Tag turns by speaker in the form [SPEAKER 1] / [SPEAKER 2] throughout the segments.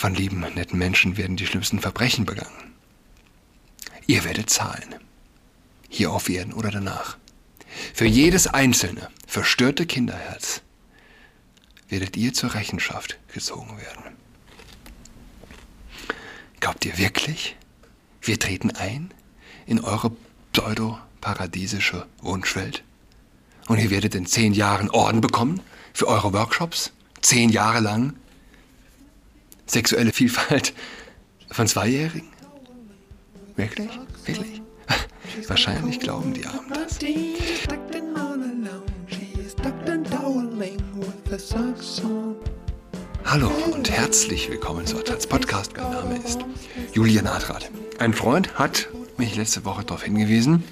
[SPEAKER 1] von lieben, netten Menschen werden die schlimmsten Verbrechen begangen. Ihr werdet zahlen. Hier auf Erden oder danach. Für jedes einzelne verstörte Kinderherz werdet ihr zur Rechenschaft gezogen werden. Glaubt ihr wirklich, wir treten ein in eure pseudo-paradiesische Wunschwelt? Und ihr werdet in zehn Jahren Orden bekommen für eure Workshops? Zehn Jahre lang? Sexuelle Vielfalt von Zweijährigen? Wirklich? Wirklich? Wahrscheinlich glauben die Armen das. Hallo und herzlich willkommen zu Adrats Podcast. Mein Name ist Julian Adrat. Ein Freund hat mich letzte Woche darauf hingewiesen,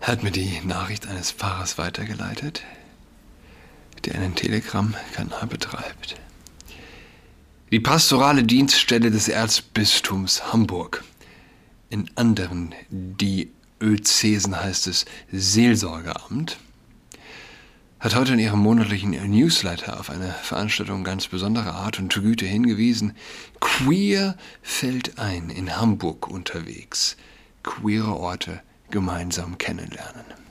[SPEAKER 1] hat mir die Nachricht eines Pfarrers weitergeleitet, der einen Telegram-Kanal betreibt. Die pastorale Dienststelle des Erzbistums Hamburg. In anderen Diözesen heißt es Seelsorgeamt hat heute in ihrem monatlichen Newsletter auf eine Veranstaltung ganz besonderer Art und Güte hingewiesen. Queer fällt ein in Hamburg unterwegs. Queere Orte gemeinsam kennenlernen.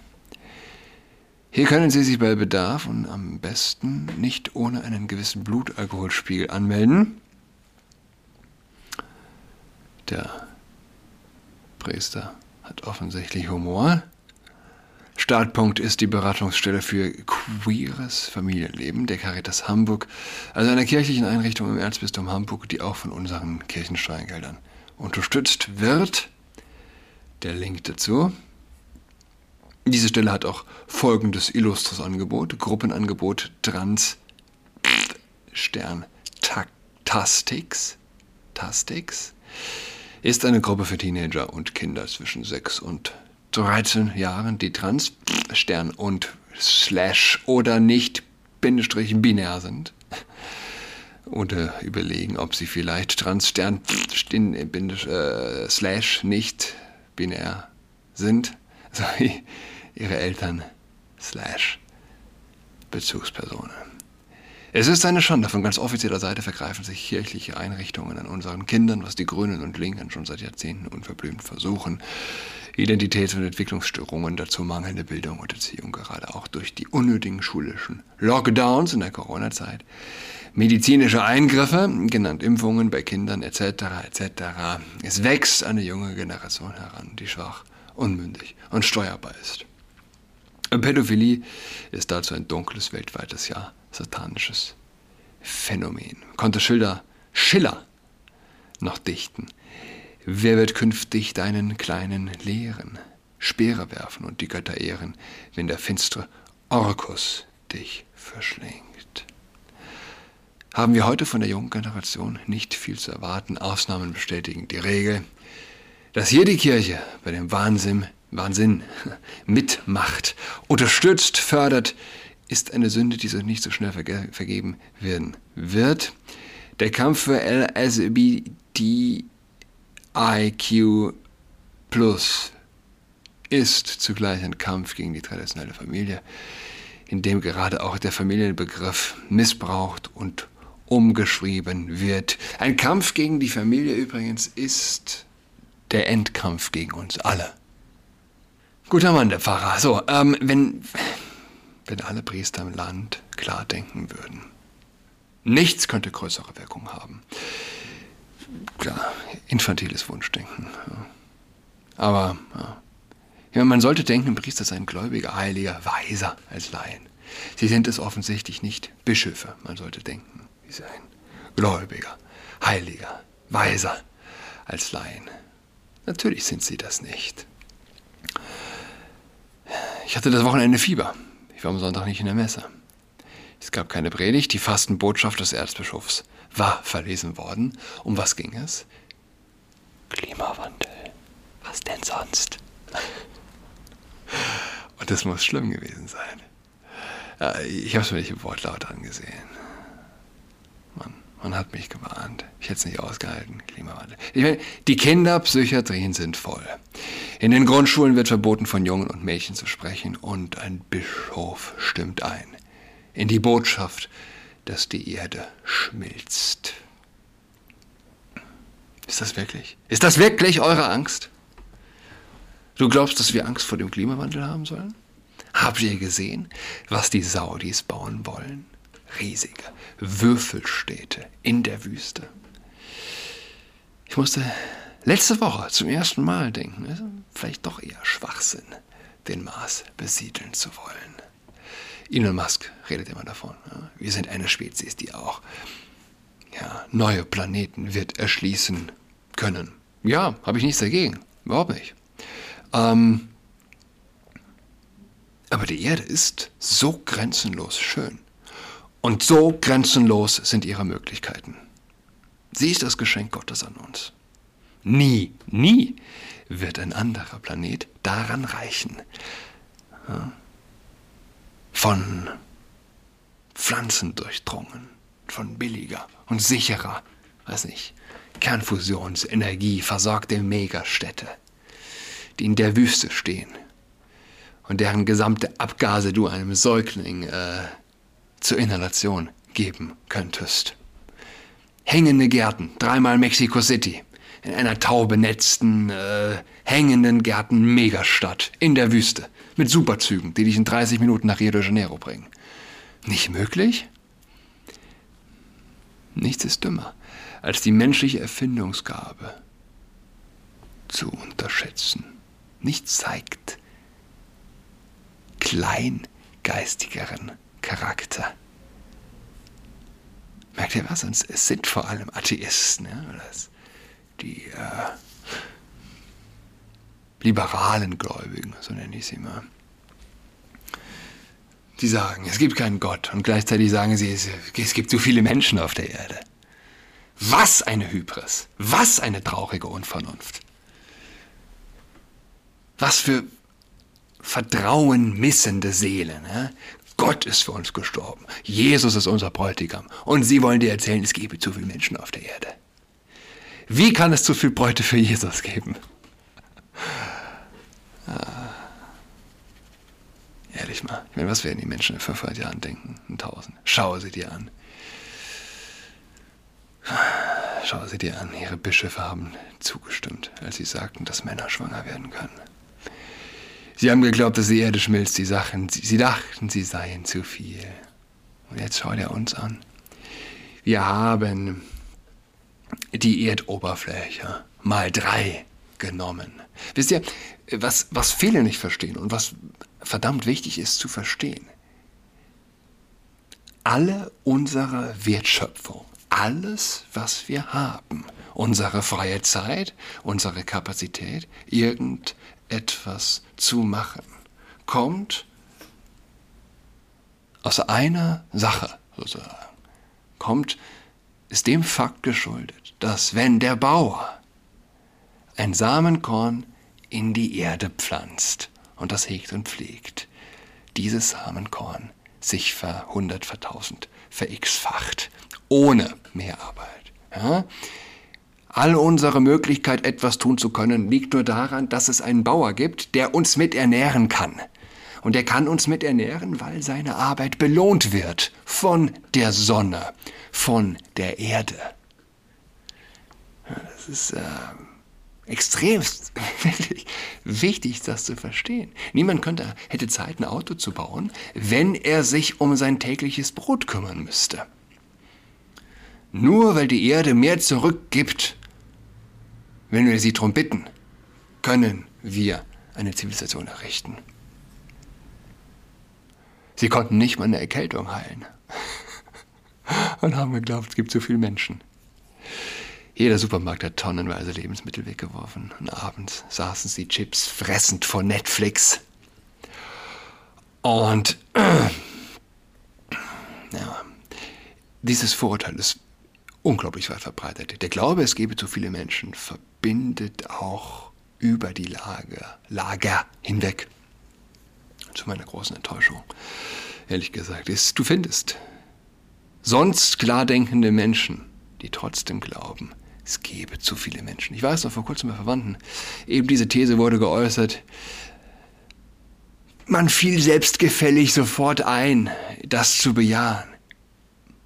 [SPEAKER 1] Hier können Sie sich bei Bedarf und am besten nicht ohne einen gewissen Blutalkoholspiegel anmelden. Der Priester hat offensichtlich Humor. Startpunkt ist die Beratungsstelle für queeres Familienleben der Caritas Hamburg, also einer kirchlichen Einrichtung im Erzbistum Hamburg, die auch von unseren Kirchensteuergeldern unterstützt wird. Der Link dazu. Diese Stelle hat auch folgendes illustres Angebot: Gruppenangebot Trans Stern Tastix. Tastix ist eine Gruppe für Teenager und Kinder zwischen 6 und 13 Jahren, die trans, Stern und Slash oder nicht Bindestrich binär sind. Oder überlegen, ob sie vielleicht trans, Stern, Bindestrich, äh, Slash nicht binär sind. So ihre Eltern Slash Bezugspersonen. Es ist eine Schande. Von ganz offizieller Seite vergreifen sich kirchliche Einrichtungen an unseren Kindern, was die Grünen und Linken schon seit Jahrzehnten unverblümt versuchen. Identitäts- und Entwicklungsstörungen, dazu mangelnde Bildung und Erziehung, gerade auch durch die unnötigen schulischen Lockdowns in der Corona-Zeit, medizinische Eingriffe, genannt Impfungen bei Kindern etc. etc. Es wächst eine junge Generation heran, die schwach, unmündig und steuerbar ist. Pädophilie ist dazu ein dunkles, weltweites, ja satanisches Phänomen. Konnte Schilder, Schiller noch dichten. Wer wird künftig deinen Kleinen lehren, Speere werfen und die Götter ehren, wenn der finstere Orkus dich verschlingt? Haben wir heute von der jungen Generation nicht viel zu erwarten. Ausnahmen bestätigen die Regel. Dass hier die Kirche bei dem Wahnsinn, Wahnsinn mitmacht, unterstützt, fördert, ist eine Sünde, die sich nicht so schnell verge vergeben werden wird. Der Kampf für LSBT IQ Plus ist zugleich ein Kampf gegen die traditionelle Familie, in dem gerade auch der Familienbegriff missbraucht und umgeschrieben wird. Ein Kampf gegen die Familie übrigens ist der Endkampf gegen uns alle. Guter Mann, der Pfarrer. So, ähm, wenn, wenn alle Priester im Land klar denken würden. Nichts könnte größere Wirkung haben klar, infantiles Wunschdenken. Ja. Aber ja. ja. man sollte denken, Priester seien gläubiger, heiliger, weiser als Laien. Sie sind es offensichtlich nicht. Bischöfe, man sollte denken, sie seien gläubiger, heiliger, weiser als Laien. Natürlich sind sie das nicht. Ich hatte das Wochenende Fieber. Ich war am Sonntag nicht in der Messe. Es gab keine Predigt, die Fastenbotschaft des Erzbischofs war verlesen worden. Um was ging es? Klimawandel. Was denn sonst? Und das muss schlimm gewesen sein. Ich habe es mir nicht im Wortlaut angesehen. Man, man hat mich gewarnt. Ich hätte es nicht ausgehalten. Klimawandel. Ich meine, die Kinderpsychiatrien sind voll. In den Grundschulen wird verboten, von Jungen und Mädchen zu sprechen und ein Bischof stimmt ein. In die Botschaft dass die Erde schmilzt. Ist das wirklich? Ist das wirklich eure Angst? Du glaubst, dass wir Angst vor dem Klimawandel haben sollen? Habt ihr gesehen, was die Saudis bauen wollen? Riesige Würfelstädte in der Wüste. Ich musste letzte Woche zum ersten Mal denken, vielleicht doch eher Schwachsinn, den Mars besiedeln zu wollen. Elon Musk redet immer davon. Wir sind eine Spezies, die auch ja, neue Planeten wird erschließen können. Ja, habe ich nichts dagegen. Überhaupt nicht. Ähm, aber die Erde ist so grenzenlos schön. Und so grenzenlos sind ihre Möglichkeiten. Sie ist das Geschenk Gottes an uns. Nie, nie wird ein anderer Planet daran reichen. Von Pflanzen durchdrungen, von billiger und sicherer, weiß nicht, Kernfusionsenergie versorgte Megastädte, die in der Wüste stehen und deren gesamte Abgase du einem Säugling äh, zur Inhalation geben könntest. Hängende Gärten, dreimal Mexico City, in einer taubenetzten, äh, hängenden Gärten-Megastadt in der Wüste mit Superzügen, die dich in 30 Minuten nach Rio de Janeiro bringen. Nicht möglich? Nichts ist dümmer, als die menschliche Erfindungsgabe zu unterschätzen. Nichts zeigt kleingeistigeren Charakter. Merkt ihr was? Und es sind vor allem Atheisten, ja? Die äh, liberalen Gläubigen, so nenne ich sie mal. Die sagen, es gibt keinen Gott und gleichzeitig sagen sie, es, gibt so viele Menschen auf der Erde. Was eine Hybris, was eine traurige Unvernunft. Was für Vertrauen missende Seelen. Ja? Gott ist für uns gestorben. Jesus ist unser Bräutigam. Und sie wollen dir erzählen, es gebe zu viele Menschen auf der Erde. Wie kann es zu viel Bräute für Jesus geben? Ah. Ehrlich mal, ich meine, was werden die Menschen in 500 Jahren denken? In 1000. Schau sie dir an. Schau sie dir an. Ihre Bischöfe haben zugestimmt, als sie sagten, dass Männer schwanger werden können. Sie haben geglaubt, dass die Erde schmilzt, die Sachen. Sie, sie dachten, sie seien zu viel. Und jetzt schaut er uns an. Wir haben die Erdoberfläche mal drei genommen. Wisst ihr, was, was viele nicht verstehen und was verdammt wichtig ist zu verstehen? Alle unsere Wertschöpfung, alles, was wir haben, unsere freie Zeit, unsere Kapazität, irgend etwas zu machen, kommt aus einer Sache sozusagen, kommt, ist dem Fakt geschuldet, dass wenn der Bauer ein Samenkorn in die Erde pflanzt und das hegt und pflegt, dieses Samenkorn sich verhundert, vertausend, verx-facht, ohne Mehrarbeit. Ja? All unsere Möglichkeit, etwas tun zu können, liegt nur daran, dass es einen Bauer gibt, der uns mit ernähren kann. Und er kann uns mit ernähren, weil seine Arbeit belohnt wird von der Sonne, von der Erde. Das ist äh, extrem wichtig, das zu verstehen. Niemand könnte, hätte Zeit, ein Auto zu bauen, wenn er sich um sein tägliches Brot kümmern müsste. Nur weil die Erde mehr zurückgibt, wenn wir sie darum bitten, können wir eine Zivilisation errichten. Sie konnten nicht mal eine Erkältung heilen und haben geglaubt, es gibt zu viele Menschen. Jeder Supermarkt hat tonnenweise Lebensmittel weggeworfen und abends saßen sie Chips fressend vor Netflix. Und ja, dieses Vorurteil ist unglaublich weit verbreitet. Der Glaube, es gebe zu viele Menschen, verbindet auch über die Lager, Lager hinweg. Zu meiner großen Enttäuschung, ehrlich gesagt, ist, du findest sonst klar denkende Menschen, die trotzdem glauben, es gebe zu viele Menschen. Ich weiß noch vor kurzem bei Verwandten, eben diese These wurde geäußert, man fiel selbstgefällig sofort ein, das zu bejahen.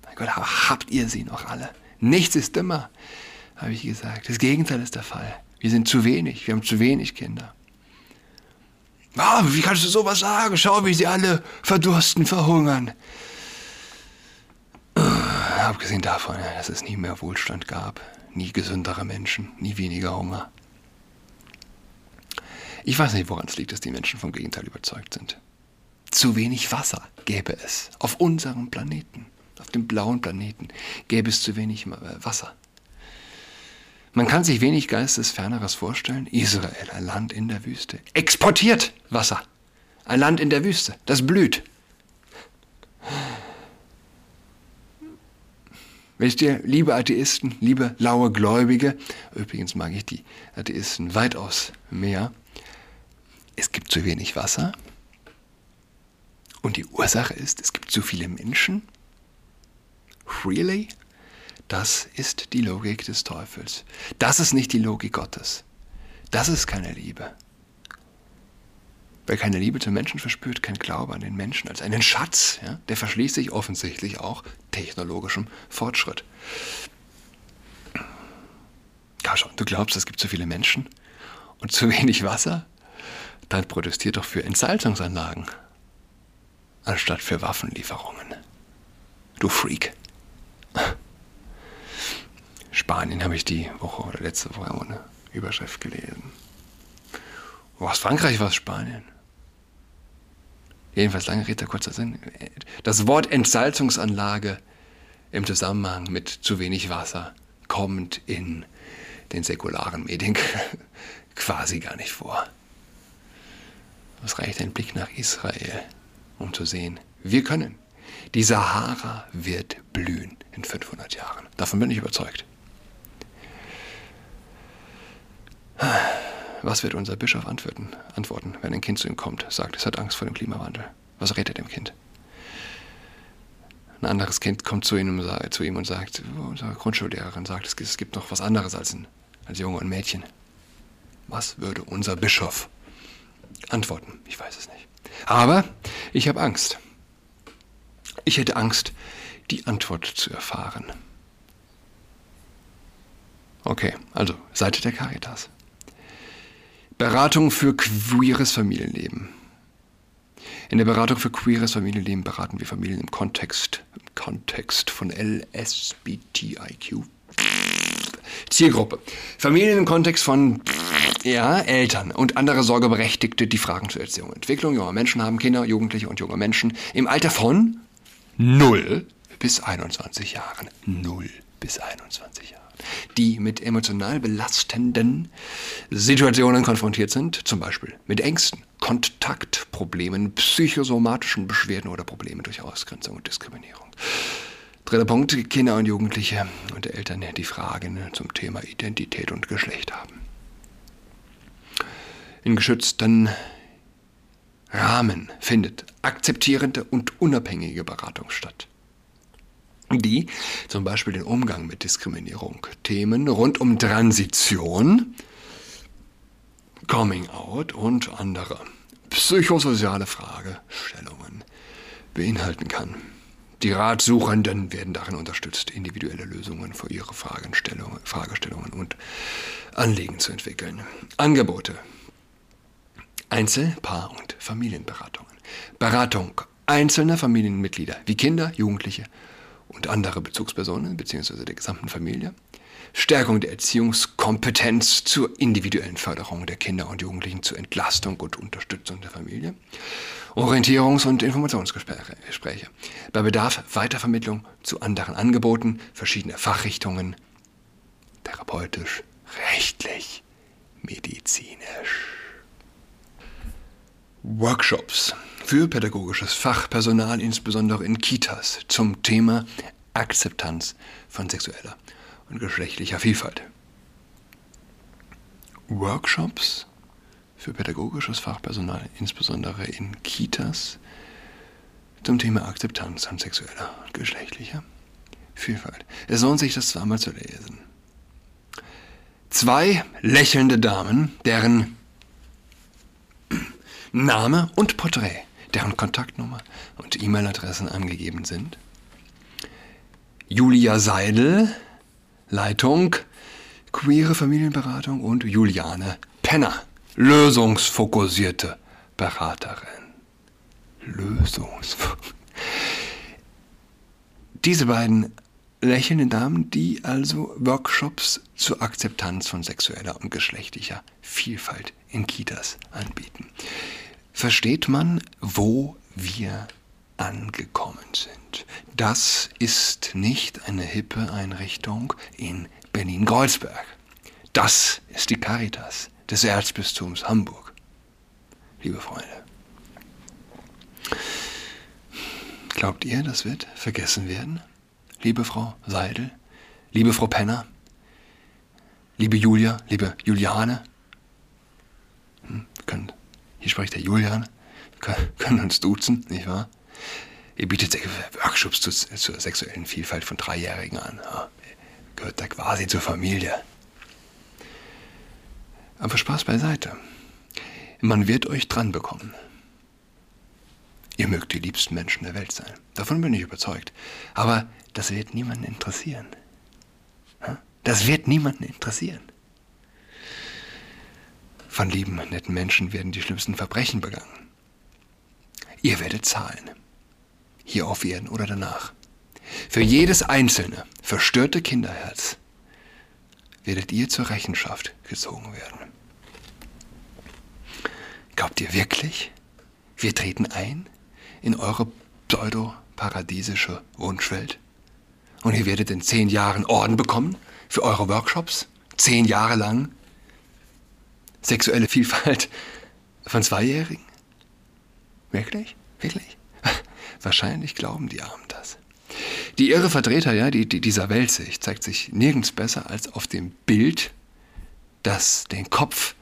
[SPEAKER 1] Mein Gott, habt ihr sie noch alle? Nichts ist dümmer, habe ich gesagt. Das Gegenteil ist der Fall. Wir sind zu wenig, wir haben zu wenig Kinder. Ah, wie kannst du sowas sagen? Schau, wie sie alle verdursten, verhungern. Abgesehen davon, dass es nie mehr Wohlstand gab, nie gesündere Menschen, nie weniger Hunger. Ich weiß nicht, woran es liegt, dass die Menschen vom Gegenteil überzeugt sind. Zu wenig Wasser gäbe es auf unserem Planeten, auf dem blauen Planeten, gäbe es zu wenig Wasser. Man kann sich wenig Geistesferneres vorstellen. Israel, ein Land in der Wüste, exportiert Wasser. Ein Land in der Wüste, das blüht. Wisst ihr, liebe Atheisten, liebe laue Gläubige, übrigens mag ich die Atheisten weitaus mehr, es gibt zu wenig Wasser und die Ursache ist, es gibt zu viele Menschen. Really? Das ist die Logik des Teufels. Das ist nicht die Logik Gottes. Das ist keine Liebe. Wer keine Liebe zum Menschen verspürt, kein Glaube an den Menschen als einen Schatz, ja, der verschließt sich offensichtlich auch technologischem Fortschritt. Ja, schon, du glaubst, es gibt zu viele Menschen und zu wenig Wasser? Dann protestiert doch für Entsalzungsanlagen, anstatt für Waffenlieferungen. Du Freak. Spanien habe ich die Woche oder letzte Woche eine Überschrift gelesen. Aus Frankreich war es Spanien. Jedenfalls lange Rede, kurzer Sinn. Das Wort Entsalzungsanlage im Zusammenhang mit zu wenig Wasser kommt in den säkularen Medien quasi gar nicht vor. Es reicht ein Blick nach Israel, um zu sehen, wir können. Die Sahara wird blühen in 500 Jahren. Davon bin ich überzeugt. Was wird unser Bischof antworten, antworten, wenn ein Kind zu ihm kommt, sagt, es hat Angst vor dem Klimawandel? Was rät er dem Kind? Ein anderes Kind kommt zu ihm, zu ihm und sagt, unsere Grundschullehrerin sagt, es gibt noch was anderes als, ein, als Junge und Mädchen. Was würde unser Bischof antworten? Ich weiß es nicht. Aber ich habe Angst. Ich hätte Angst, die Antwort zu erfahren. Okay, also Seite der Caritas. Beratung für queeres Familienleben. In der Beratung für queeres Familienleben beraten wir Familien im Kontext, im Kontext von LSBTIQ. Zielgruppe. Familien im Kontext von ja, Eltern und andere Sorgeberechtigte, die Fragen zur Erziehung und Entwicklung junger Menschen haben, Kinder, Jugendliche und junge Menschen im Alter von 0 bis 21 Jahren. 0 bis 21 Jahren die mit emotional belastenden Situationen konfrontiert sind, zum Beispiel mit Ängsten, Kontaktproblemen, psychosomatischen Beschwerden oder Problemen durch Ausgrenzung und Diskriminierung. Dritter Punkt, Kinder und Jugendliche und Eltern, die Fragen zum Thema Identität und Geschlecht haben. In geschützten Rahmen findet akzeptierende und unabhängige Beratung statt die zum Beispiel den Umgang mit Diskriminierung, Themen rund um Transition, Coming Out und andere psychosoziale Fragestellungen beinhalten kann. Die Ratsuchenden werden darin unterstützt, individuelle Lösungen für ihre Fragestellungen und Anliegen zu entwickeln. Angebote. Einzel-, Paar- und Familienberatungen. Beratung einzelner Familienmitglieder wie Kinder, Jugendliche und andere Bezugspersonen bzw. der gesamten Familie, Stärkung der Erziehungskompetenz zur individuellen Förderung der Kinder und Jugendlichen zur Entlastung und Unterstützung der Familie, Orientierungs- und Informationsgespräche, bei Bedarf Weitervermittlung zu anderen Angeboten verschiedener Fachrichtungen, therapeutisch, rechtlich, medizinisch. Workshops für pädagogisches Fachpersonal, insbesondere in Kitas, zum Thema Akzeptanz von sexueller und geschlechtlicher Vielfalt. Workshops für pädagogisches Fachpersonal, insbesondere in Kitas, zum Thema Akzeptanz von sexueller und geschlechtlicher Vielfalt. Es lohnt sich, das zweimal zu lesen. Zwei lächelnde Damen, deren Name und Porträt deren Kontaktnummer und E-Mail-Adressen angegeben sind. Julia Seidel, Leitung queere Familienberatung und Juliane Penner, lösungsfokussierte Beraterin. Lösungsfokussierte. Diese beiden lächelnden Damen, die also Workshops zur Akzeptanz von sexueller und geschlechtlicher Vielfalt in Kitas anbieten. Versteht man, wo wir angekommen sind? Das ist nicht eine hippe Einrichtung in Berlin-Kreuzberg. Das ist die Caritas des Erzbistums Hamburg. Liebe Freunde. Glaubt ihr, das wird vergessen werden? Liebe Frau Seidel, liebe Frau Penner, liebe Julia, liebe Juliane. Hm, können, hier spricht der Julian. Wir können, uns duzen, nicht wahr? Ihr bietet Workshops zu, zur sexuellen Vielfalt von Dreijährigen an. Ja, gehört da quasi zur Familie. Aber Spaß beiseite. Man wird euch dran bekommen. Ihr mögt die liebsten Menschen der Welt sein. Davon bin ich überzeugt. Aber das wird niemanden interessieren. Das wird niemanden interessieren. Von lieben, netten Menschen werden die schlimmsten Verbrechen begangen. Ihr werdet zahlen. Hier auf Erden oder danach. Für jedes einzelne verstörte Kinderherz werdet ihr zur Rechenschaft gezogen werden. Glaubt ihr wirklich, wir treten ein in eure pseudo-paradiesische Wunschwelt. Und ihr werdet in zehn Jahren Orden bekommen für eure Workshops. Zehn Jahre lang sexuelle Vielfalt von Zweijährigen. Wirklich? Wirklich? Wahrscheinlich glauben die Armen das. Die irre Vertreter ja, die, die dieser Weltsicht zeigt sich nirgends besser als auf dem Bild, das den Kopf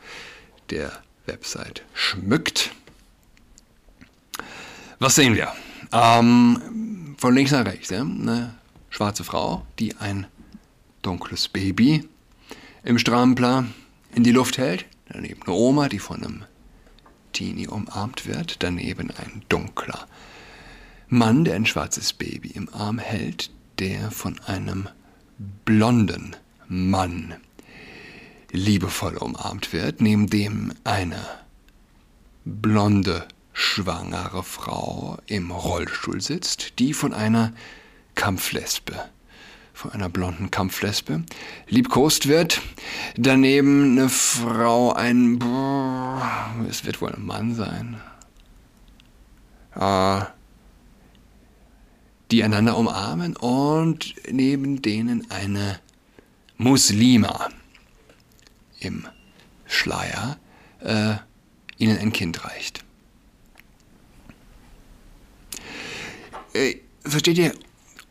[SPEAKER 1] der Website schmückt. Was sehen wir? Ähm, von links nach rechts, ja? eine schwarze Frau, die ein dunkles Baby im Strampler in die Luft hält. Daneben eine Oma, die von einem Teenie umarmt wird. Daneben ein dunkler Mann, der ein schwarzes Baby im Arm hält, der von einem blonden Mann liebevoll umarmt wird, neben dem eine blonde schwangere Frau im Rollstuhl sitzt, die von einer Kampflesbe, von einer blonden Kampflesbe, liebkost wird. Daneben eine Frau, ein, es wird wohl ein Mann sein, äh, die einander umarmen und neben denen eine Muslima im Schleier äh, ihnen ein Kind reicht. Äh, versteht ihr,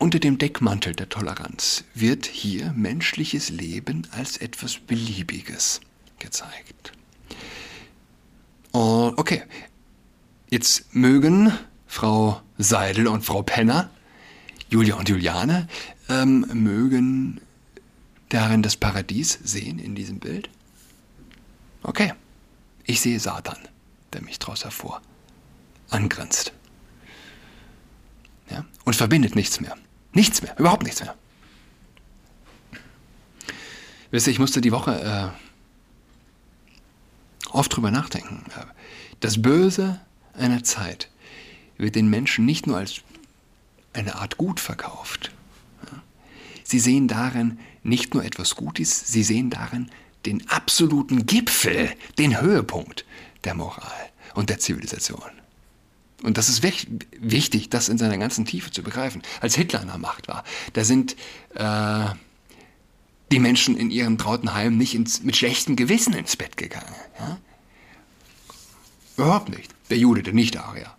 [SPEAKER 1] unter dem Deckmantel der Toleranz wird hier menschliches Leben als etwas Beliebiges gezeigt. Und okay, jetzt mögen Frau Seidel und Frau Penner, Julia und Juliane, ähm, mögen darin das Paradies sehen in diesem Bild? Okay, ich sehe Satan, der mich daraus hervor angrinst ja, und verbindet nichts mehr. Nichts mehr, überhaupt nichts mehr. Wisst ihr, ich musste die Woche äh, oft drüber nachdenken. Das Böse einer Zeit wird den Menschen nicht nur als eine Art Gut verkauft. Sie sehen darin nicht nur etwas Gutes, sie sehen darin den absoluten Gipfel, den Höhepunkt der Moral und der Zivilisation. Und das ist wichtig, das in seiner ganzen Tiefe zu begreifen. Als Hitler an der Macht war, da sind äh, die Menschen in ihren trauten Heimen nicht ins, mit schlechtem Gewissen ins Bett gegangen. Ja? Überhaupt nicht. Der Jude, der Nicht-Arier,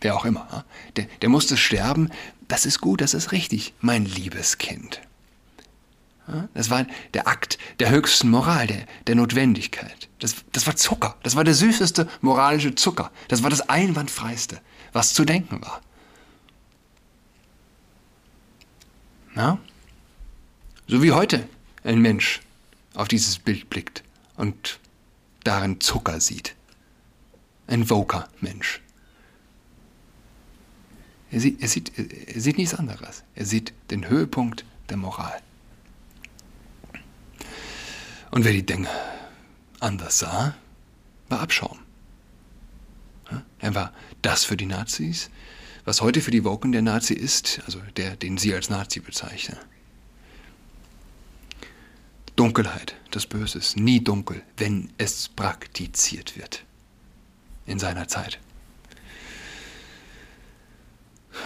[SPEAKER 1] wer auch immer, ja? der, der musste sterben. Das ist gut, das ist richtig, mein liebes Kind. Das war der Akt der höchsten Moral, der, der Notwendigkeit. Das, das war Zucker. Das war der süßeste moralische Zucker. Das war das einwandfreiste, was zu denken war. Na? So wie heute ein Mensch auf dieses Bild blickt und darin Zucker sieht. Ein Voker-Mensch. Er sieht, er, sieht, er sieht nichts anderes. Er sieht den Höhepunkt der Moral. Und wer die Dinge anders sah, war Abschaum. Er war das für die Nazis, was heute für die Woken der Nazi ist, also der, den sie als Nazi bezeichnen. Dunkelheit, das Böse ist nie dunkel, wenn es praktiziert wird. In seiner Zeit.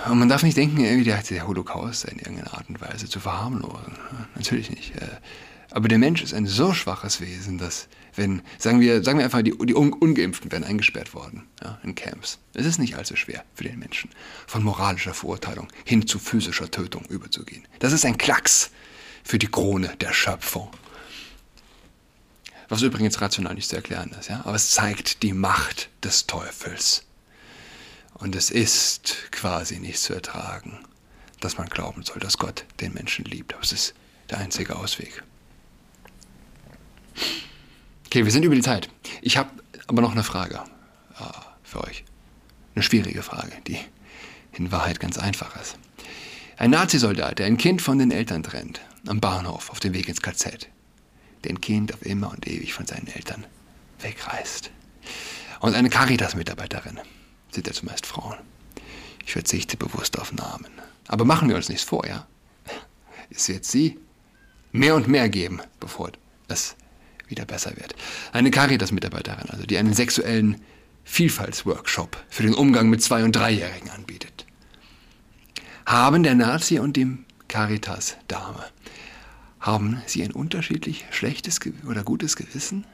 [SPEAKER 1] Und man darf nicht denken, irgendwie der, der Holocaust in irgendeiner Art und Weise zu verharmlosen. Natürlich nicht. Aber der Mensch ist ein so schwaches Wesen, dass, wenn, sagen wir, sagen wir einfach, die, die Ungeimpften werden eingesperrt worden ja, in Camps. Es ist nicht allzu schwer für den Menschen, von moralischer Verurteilung hin zu physischer Tötung überzugehen. Das ist ein Klacks für die Krone der Schöpfung. Was übrigens rational nicht zu erklären ist, ja? aber es zeigt die Macht des Teufels. Und es ist quasi nicht zu ertragen, dass man glauben soll, dass Gott den Menschen liebt. Aber es ist der einzige Ausweg. Okay, wir sind über die Zeit. Ich habe aber noch eine Frage äh, für euch. Eine schwierige Frage, die in Wahrheit ganz einfach ist. Ein Nazisoldat, der ein Kind von den Eltern trennt, am Bahnhof auf dem Weg ins KZ, der ein Kind auf immer und ewig von seinen Eltern wegreißt. Und eine Caritas-Mitarbeiterin, sind ja zumeist Frauen. Ich verzichte bewusst auf Namen. Aber machen wir uns nichts vor, ja? Es wird sie mehr und mehr geben, bevor es wieder besser wird. Eine Caritas-Mitarbeiterin, also die einen sexuellen Vielfaltsworkshop für den Umgang mit Zwei- und Dreijährigen anbietet. Haben der Nazi und dem Caritas-Dame, haben sie ein unterschiedlich schlechtes oder gutes Gewissen?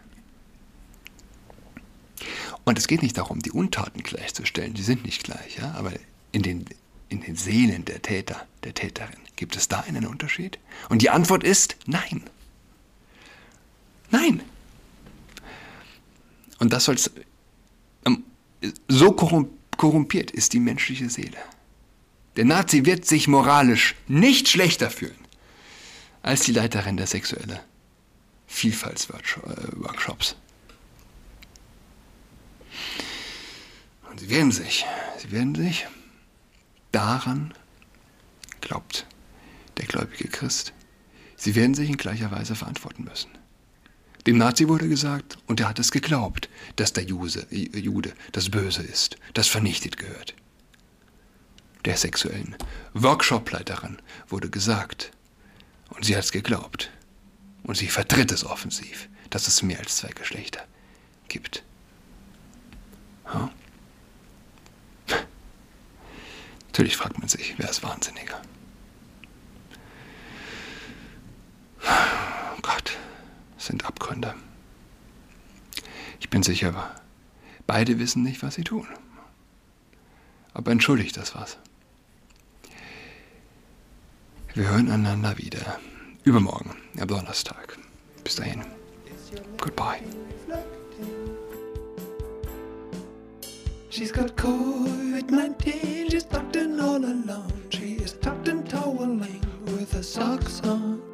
[SPEAKER 1] Und es geht nicht darum, die Untaten gleichzustellen, die sind nicht gleich, ja? aber in den, in den Seelen der Täter, der Täterin, gibt es da einen Unterschied? Und die Antwort ist nein. Nein. Und das soll ähm, so korrumpiert ist die menschliche Seele. Der Nazi wird sich moralisch nicht schlechter fühlen als die Leiterin der sexuellen Vielfaltsworkshops. Und sie werden sich, sie werden sich daran, glaubt der gläubige Christ, sie werden sich in gleicher Weise verantworten müssen. Dem Nazi wurde gesagt, und er hat es geglaubt, dass der Juse, Jude das Böse ist, das vernichtet gehört. Der sexuellen Workshopleiterin wurde gesagt, und sie hat es geglaubt, und sie vertritt es offensiv, dass es mehr als zwei Geschlechter gibt. Ja? Natürlich fragt man sich, wer ist Wahnsinniger? Sind Abgründe. Ich bin sicher, beide wissen nicht, was sie tun. Aber entschuldigt das was. Wir hören einander wieder übermorgen, am Donnerstag. Bis dahin. Goodbye. She's got COVID-19, she's tucked in all alone. She is tucked in toweling with her socks on.